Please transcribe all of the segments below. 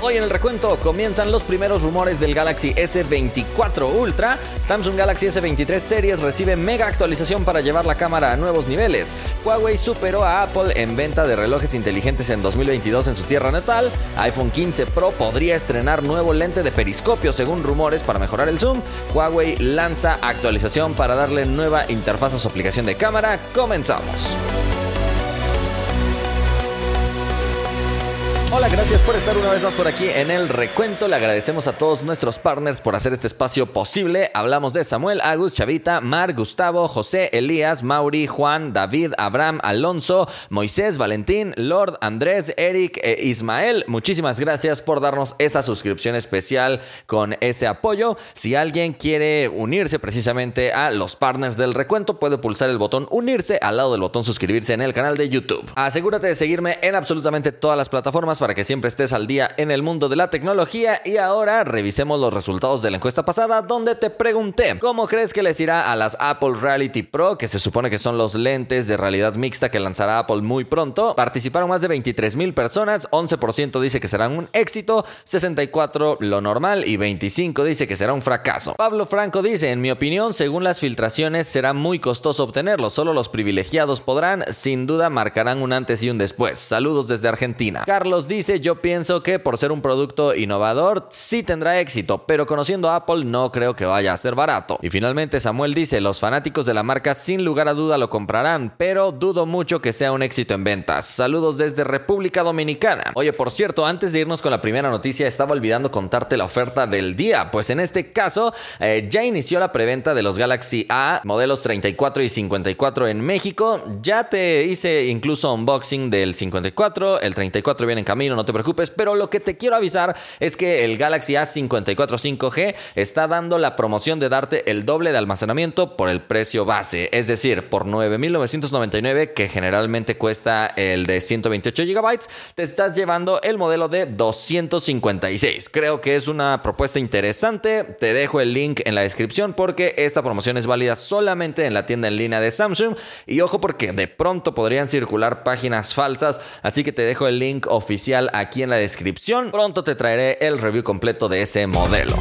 Hoy en el recuento comienzan los primeros rumores del Galaxy S24 Ultra. Samsung Galaxy S23 Series recibe mega actualización para llevar la cámara a nuevos niveles. Huawei superó a Apple en venta de relojes inteligentes en 2022 en su tierra natal. iPhone 15 Pro podría estrenar nuevo lente de periscopio según rumores para mejorar el zoom. Huawei lanza actualización para darle nueva interfaz a su aplicación de cámara. Comenzamos. Hola, gracias por estar una vez más por aquí en el recuento. Le agradecemos a todos nuestros partners por hacer este espacio posible. Hablamos de Samuel, Agus, Chavita, Mar, Gustavo, José, Elías, Mauri, Juan, David, Abraham, Alonso, Moisés, Valentín, Lord, Andrés, Eric e Ismael. Muchísimas gracias por darnos esa suscripción especial con ese apoyo. Si alguien quiere unirse precisamente a los partners del recuento, puede pulsar el botón unirse al lado del botón suscribirse en el canal de YouTube. Asegúrate de seguirme en absolutamente todas las plataformas para que siempre estés al día en el mundo de la tecnología. Y ahora revisemos los resultados de la encuesta pasada donde te pregunté, ¿cómo crees que les irá a las Apple Reality Pro, que se supone que son los lentes de realidad mixta que lanzará Apple muy pronto? Participaron más de 23 mil personas, 11% dice que serán un éxito, 64 lo normal y 25 dice que será un fracaso. Pablo Franco dice, en mi opinión, según las filtraciones, será muy costoso obtenerlo, solo los privilegiados podrán, sin duda marcarán un antes y un después. Saludos desde Argentina. Carlos dice, yo pienso que por ser un producto innovador sí tendrá éxito, pero conociendo a Apple no creo que vaya a ser barato. Y finalmente Samuel dice, los fanáticos de la marca sin lugar a duda lo comprarán, pero dudo mucho que sea un éxito en ventas. Saludos desde República Dominicana. Oye, por cierto, antes de irnos con la primera noticia, estaba olvidando contarte la oferta del día, pues en este caso eh, ya inició la preventa de los Galaxy A, modelos 34 y 54 en México. Ya te hice incluso unboxing del 54, el 34 viene en camino no te preocupes, pero lo que te quiero avisar es que el Galaxy A54 5G está dando la promoción de darte el doble de almacenamiento por el precio base, es decir, por 9.999 que generalmente cuesta el de 128 GB, te estás llevando el modelo de 256. Creo que es una propuesta interesante, te dejo el link en la descripción porque esta promoción es válida solamente en la tienda en línea de Samsung y ojo porque de pronto podrían circular páginas falsas, así que te dejo el link oficial aquí en la descripción. Pronto te traeré el review completo de ese modelo.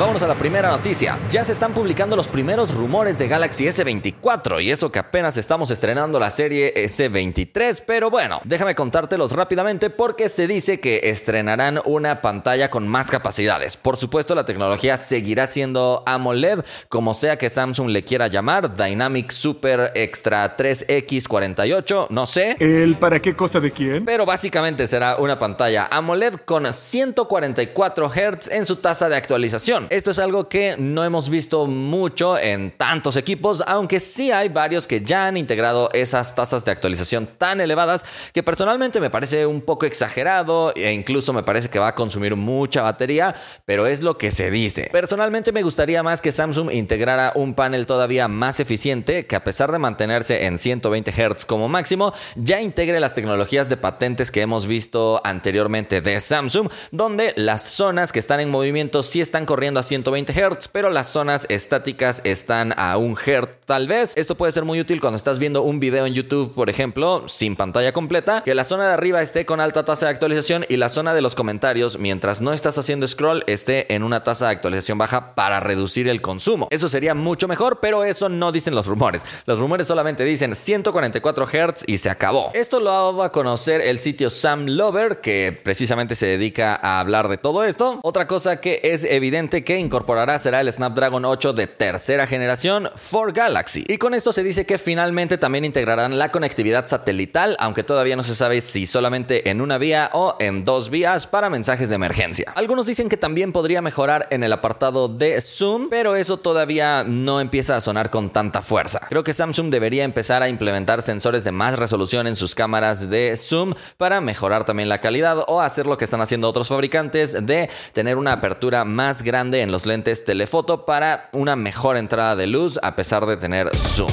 Vámonos a la primera noticia. Ya se están publicando los primeros rumores de Galaxy S24 y eso que apenas estamos estrenando la serie S23, pero bueno, déjame contártelos rápidamente porque se dice que estrenarán una pantalla con más capacidades. Por supuesto, la tecnología seguirá siendo AMOLED, como sea que Samsung le quiera llamar, Dynamic Super Extra 3X48, no sé. ¿El para qué cosa de quién? Pero básicamente será una pantalla AMOLED con 144 Hz en su tasa de actualización. Esto es algo que no hemos visto mucho en tantos equipos, aunque sí hay varios que ya han integrado esas tasas de actualización tan elevadas que personalmente me parece un poco exagerado e incluso me parece que va a consumir mucha batería, pero es lo que se dice. Personalmente me gustaría más que Samsung integrara un panel todavía más eficiente que a pesar de mantenerse en 120 Hz como máximo, ya integre las tecnologías de patentes que hemos visto anteriormente de Samsung, donde las zonas que están en movimiento sí están corriendo a 120 Hz, pero las zonas estáticas están a 1 Hz tal vez. Esto puede ser muy útil cuando estás viendo un video en YouTube, por ejemplo, sin pantalla completa, que la zona de arriba esté con alta tasa de actualización y la zona de los comentarios, mientras no estás haciendo scroll, esté en una tasa de actualización baja para reducir el consumo. Eso sería mucho mejor, pero eso no dicen los rumores. Los rumores solamente dicen 144 Hz y se acabó. Esto lo ha dado a conocer el sitio Sam Lover, que precisamente se dedica a hablar de todo esto. Otra cosa que es evidente que que incorporará será el Snapdragon 8 de tercera generación for Galaxy. Y con esto se dice que finalmente también integrarán la conectividad satelital, aunque todavía no se sabe si solamente en una vía o en dos vías para mensajes de emergencia. Algunos dicen que también podría mejorar en el apartado de zoom, pero eso todavía no empieza a sonar con tanta fuerza. Creo que Samsung debería empezar a implementar sensores de más resolución en sus cámaras de zoom para mejorar también la calidad o hacer lo que están haciendo otros fabricantes de tener una apertura más grande en los lentes telefoto para una mejor entrada de luz a pesar de tener zoom.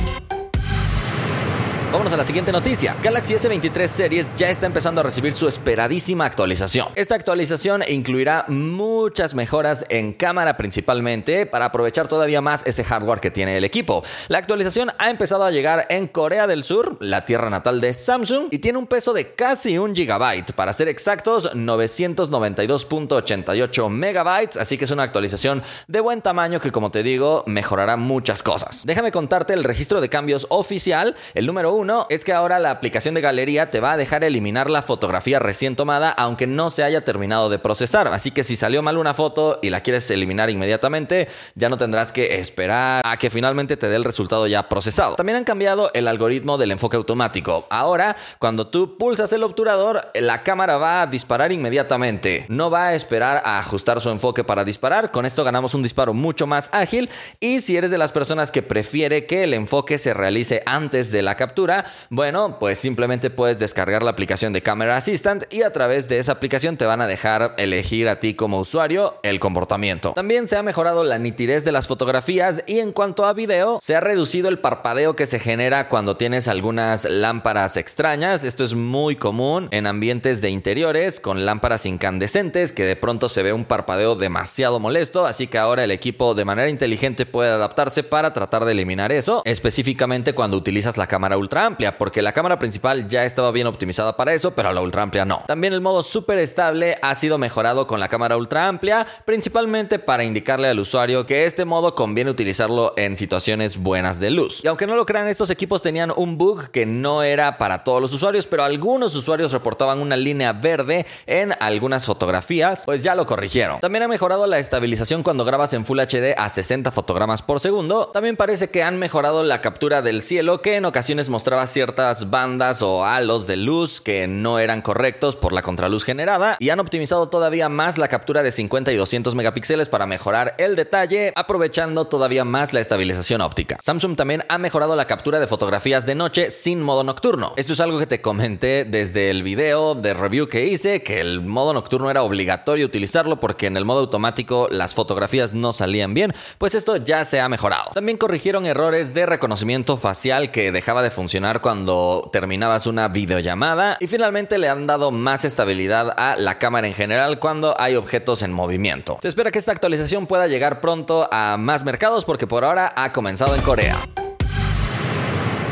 Vamos a la siguiente noticia. Galaxy S23 Series ya está empezando a recibir su esperadísima actualización. Esta actualización incluirá muchas mejoras en cámara principalmente para aprovechar todavía más ese hardware que tiene el equipo. La actualización ha empezado a llegar en Corea del Sur, la tierra natal de Samsung, y tiene un peso de casi un gigabyte. Para ser exactos, 992.88 megabytes, así que es una actualización de buen tamaño que como te digo mejorará muchas cosas. Déjame contarte el registro de cambios oficial. El número uno es que ahora la aplicación de galería te va a dejar eliminar la fotografía recién tomada aunque no se haya terminado de procesar. Así que si salió mal una foto y la quieres eliminar inmediatamente, ya no tendrás que esperar a que finalmente te dé el resultado ya procesado. También han cambiado el algoritmo del enfoque automático. Ahora, cuando tú pulsas el obturador, la cámara va a disparar inmediatamente. No va a esperar a ajustar su enfoque para disparar. Con esto ganamos un disparo mucho más ágil. Y si eres de las personas que prefiere que el enfoque se realice antes de la captura, bueno, pues simplemente puedes descargar la aplicación de Camera Assistant y a través de esa aplicación te van a dejar elegir a ti como usuario el comportamiento. También se ha mejorado la nitidez de las fotografías y en cuanto a video, se ha reducido el parpadeo que se genera cuando tienes algunas lámparas extrañas. Esto es muy común en ambientes de interiores con lámparas incandescentes que de pronto se ve un parpadeo demasiado molesto, así que ahora el equipo de manera inteligente puede adaptarse para tratar de eliminar eso, específicamente cuando utilizas la cámara ultra amplia, porque la cámara principal ya estaba bien optimizada para eso, pero la ultra amplia no. También el modo súper estable ha sido mejorado con la cámara ultra amplia, principalmente para indicarle al usuario que este modo conviene utilizarlo en situaciones buenas de luz. Y aunque no lo crean, estos equipos tenían un bug que no era para todos los usuarios, pero algunos usuarios reportaban una línea verde en algunas fotografías, pues ya lo corrigieron. También ha mejorado la estabilización cuando grabas en Full HD a 60 fotogramas por segundo. También parece que han mejorado la captura del cielo, que en ocasiones mostraba ciertas bandas o halos de luz que no eran correctos por la contraluz generada y han optimizado todavía más la captura de 50 y 200 megapíxeles para mejorar el detalle, aprovechando todavía más la estabilización óptica. Samsung también ha mejorado la captura de fotografías de noche sin modo nocturno. Esto es algo que te comenté desde el video de review que hice, que el modo nocturno era obligatorio utilizarlo porque en el modo automático las fotografías no salían bien, pues esto ya se ha mejorado. También corrigieron errores de reconocimiento facial que dejaba de funcionar cuando terminabas una videollamada y finalmente le han dado más estabilidad a la cámara en general cuando hay objetos en movimiento. Se espera que esta actualización pueda llegar pronto a más mercados porque por ahora ha comenzado en Corea.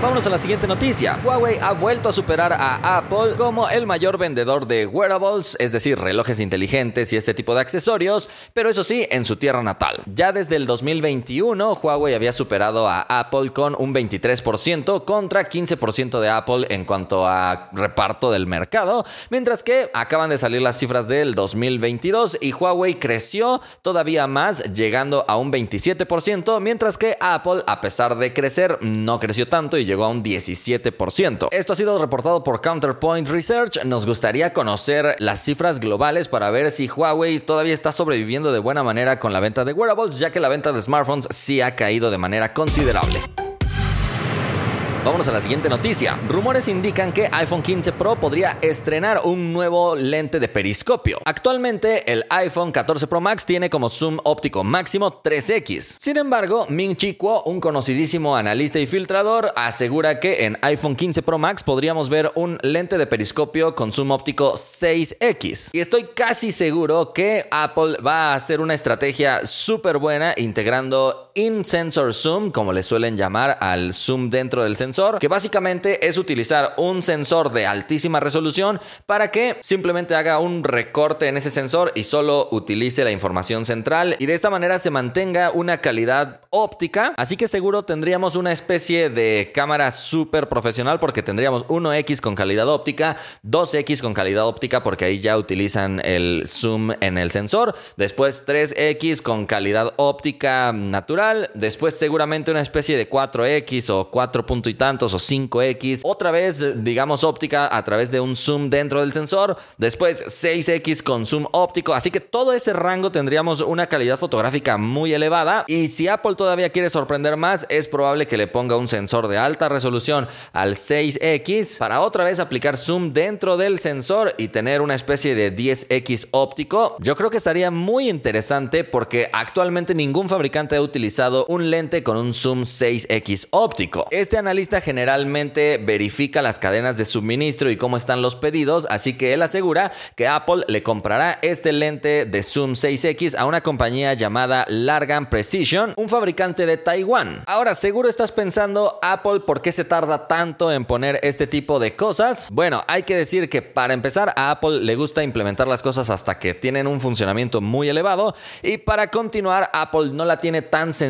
Vámonos a la siguiente noticia. Huawei ha vuelto a superar a Apple como el mayor vendedor de wearables, es decir, relojes inteligentes y este tipo de accesorios, pero eso sí, en su tierra natal. Ya desde el 2021, Huawei había superado a Apple con un 23% contra 15% de Apple en cuanto a reparto del mercado, mientras que acaban de salir las cifras del 2022 y Huawei creció todavía más, llegando a un 27%, mientras que Apple, a pesar de crecer, no creció tanto y llegó a un 17%. Esto ha sido reportado por Counterpoint Research. Nos gustaría conocer las cifras globales para ver si Huawei todavía está sobreviviendo de buena manera con la venta de wearables, ya que la venta de smartphones sí ha caído de manera considerable. Vámonos a la siguiente noticia. Rumores indican que iPhone 15 Pro podría estrenar un nuevo lente de periscopio. Actualmente el iPhone 14 Pro Max tiene como zoom óptico máximo 3x. Sin embargo, Ming Chi Kuo, un conocidísimo analista y filtrador, asegura que en iPhone 15 Pro Max podríamos ver un lente de periscopio con zoom óptico 6x. Y estoy casi seguro que Apple va a hacer una estrategia súper buena integrando in-sensor zoom, como le suelen llamar al zoom dentro del sensor que básicamente es utilizar un sensor de altísima resolución para que simplemente haga un recorte en ese sensor y solo utilice la información central y de esta manera se mantenga una calidad óptica. Así que seguro tendríamos una especie de cámara súper profesional porque tendríamos 1X con calidad óptica, 2X con calidad óptica porque ahí ya utilizan el zoom en el sensor, después 3X con calidad óptica natural, después seguramente una especie de 4X o 4 y tal o 5X. Otra vez, digamos, óptica a través de un zoom dentro del sensor. Después 6X con zoom óptico. Así que todo ese rango tendríamos una calidad fotográfica muy elevada. Y si Apple todavía quiere sorprender más, es probable que le ponga un sensor de alta resolución al 6X para otra vez aplicar zoom dentro del sensor y tener una especie de 10X óptico. Yo creo que estaría muy interesante porque actualmente ningún fabricante ha utilizado un lente con un zoom 6x óptico. Este analista generalmente verifica las cadenas de suministro y cómo están los pedidos, así que él asegura que Apple le comprará este lente de zoom 6x a una compañía llamada Largan Precision, un fabricante de Taiwán. Ahora, seguro estás pensando, Apple, ¿por qué se tarda tanto en poner este tipo de cosas? Bueno, hay que decir que para empezar a Apple le gusta implementar las cosas hasta que tienen un funcionamiento muy elevado y para continuar Apple no la tiene tan sencilla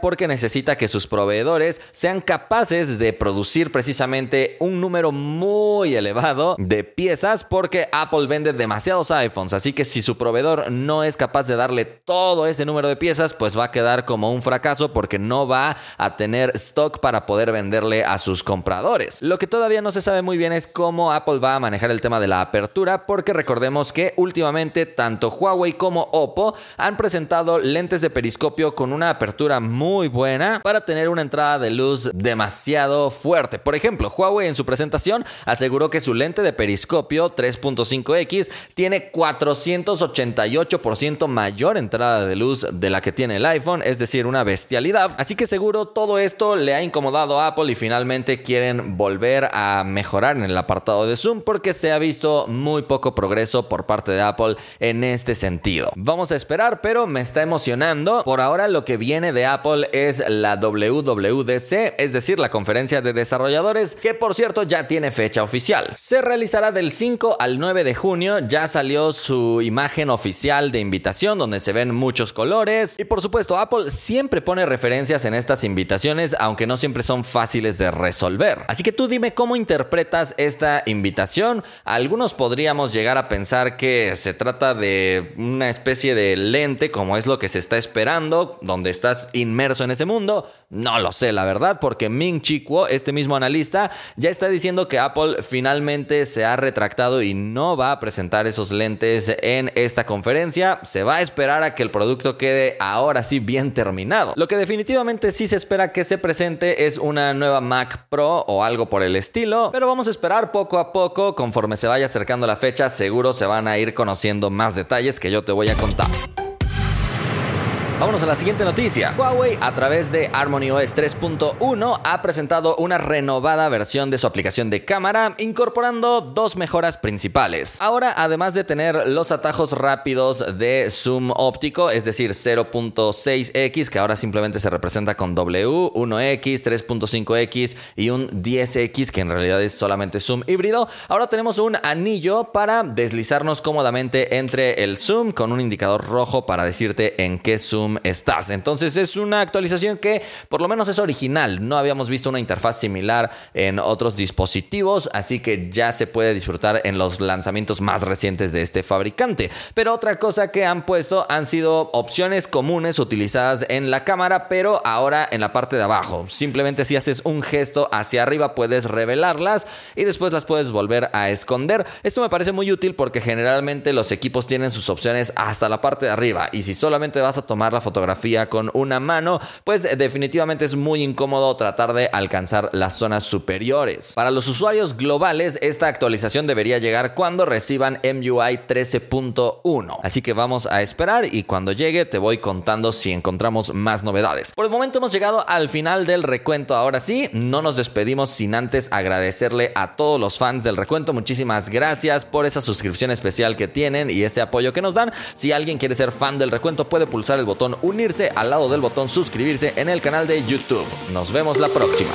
porque necesita que sus proveedores sean capaces de producir precisamente un número muy elevado de piezas porque Apple vende demasiados iPhones, así que si su proveedor no es capaz de darle todo ese número de piezas, pues va a quedar como un fracaso porque no va a tener stock para poder venderle a sus compradores. Lo que todavía no se sabe muy bien es cómo Apple va a manejar el tema de la apertura porque recordemos que últimamente tanto Huawei como Oppo han presentado lentes de periscopio con una apertura muy buena para tener una entrada de luz demasiado fuerte. Por ejemplo, Huawei en su presentación aseguró que su lente de periscopio 3.5X tiene 488% mayor entrada de luz de la que tiene el iPhone, es decir, una bestialidad. Así que seguro todo esto le ha incomodado a Apple y finalmente quieren volver a mejorar en el apartado de zoom porque se ha visto muy poco progreso por parte de Apple en este sentido. Vamos a esperar, pero me está emocionando. Por ahora lo que viene de Apple es la WWDC, es decir, la conferencia de desarrolladores, que por cierto ya tiene fecha oficial. Se realizará del 5 al 9 de junio, ya salió su imagen oficial de invitación donde se ven muchos colores y por supuesto Apple siempre pone referencias en estas invitaciones, aunque no siempre son fáciles de resolver. Así que tú dime cómo interpretas esta invitación. Algunos podríamos llegar a pensar que se trata de una especie de lente como es lo que se está esperando, donde inmerso en ese mundo. No lo sé, la verdad, porque Ming Chi Kuo, este mismo analista, ya está diciendo que Apple finalmente se ha retractado y no va a presentar esos lentes en esta conferencia. Se va a esperar a que el producto quede ahora sí bien terminado. Lo que definitivamente sí se espera que se presente es una nueva Mac Pro o algo por el estilo, pero vamos a esperar poco a poco, conforme se vaya acercando la fecha, seguro se van a ir conociendo más detalles que yo te voy a contar. Vámonos a la siguiente noticia. Huawei, a través de Harmony OS 3.1, ha presentado una renovada versión de su aplicación de cámara, incorporando dos mejoras principales. Ahora, además de tener los atajos rápidos de zoom óptico, es decir, 0.6x, que ahora simplemente se representa con W, 1x, 3.5x y un 10x, que en realidad es solamente zoom híbrido, ahora tenemos un anillo para deslizarnos cómodamente entre el zoom con un indicador rojo para decirte en qué zoom estás. Entonces es una actualización que por lo menos es original. No habíamos visto una interfaz similar en otros dispositivos, así que ya se puede disfrutar en los lanzamientos más recientes de este fabricante. Pero otra cosa que han puesto han sido opciones comunes utilizadas en la cámara, pero ahora en la parte de abajo. Simplemente si haces un gesto hacia arriba puedes revelarlas y después las puedes volver a esconder. Esto me parece muy útil porque generalmente los equipos tienen sus opciones hasta la parte de arriba y si solamente vas a tomar fotografía con una mano, pues eh, definitivamente es muy incómodo tratar de alcanzar las zonas superiores. Para los usuarios globales, esta actualización debería llegar cuando reciban MUI 13.1. Así que vamos a esperar y cuando llegue te voy contando si encontramos más novedades. Por el momento hemos llegado al final del recuento. Ahora sí, no nos despedimos sin antes agradecerle a todos los fans del recuento. Muchísimas gracias por esa suscripción especial que tienen y ese apoyo que nos dan. Si alguien quiere ser fan del recuento, puede pulsar el unirse al lado del botón suscribirse en el canal de YouTube. Nos vemos la próxima.